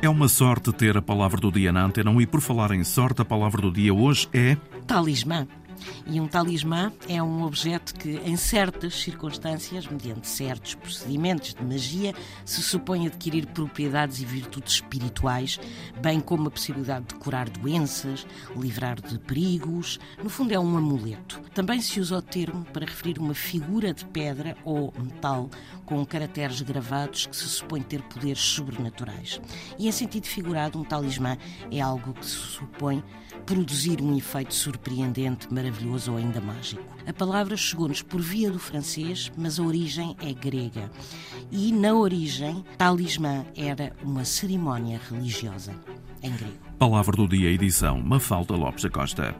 É uma sorte ter a palavra do dia na antena e por falar em sorte, a palavra do dia hoje é. Talismã. E um talismã é um objeto que, em certas circunstâncias, mediante certos procedimentos de magia, se supõe adquirir propriedades e virtudes espirituais, bem como a possibilidade de curar doenças, livrar de perigos. No fundo, é um amuleto. Também se usa o termo para referir uma figura de pedra ou metal com caracteres gravados que se supõe ter poderes sobrenaturais. E, em sentido figurado, um talismã é algo que se supõe produzir um efeito surpreendente, maravilhoso ou ainda mágico. A palavra chegou-nos por via do francês, mas a origem é grega. E na origem, talismã era uma cerimónia religiosa em grego. Palavra do dia, edição Mafalda Lopes da Costa.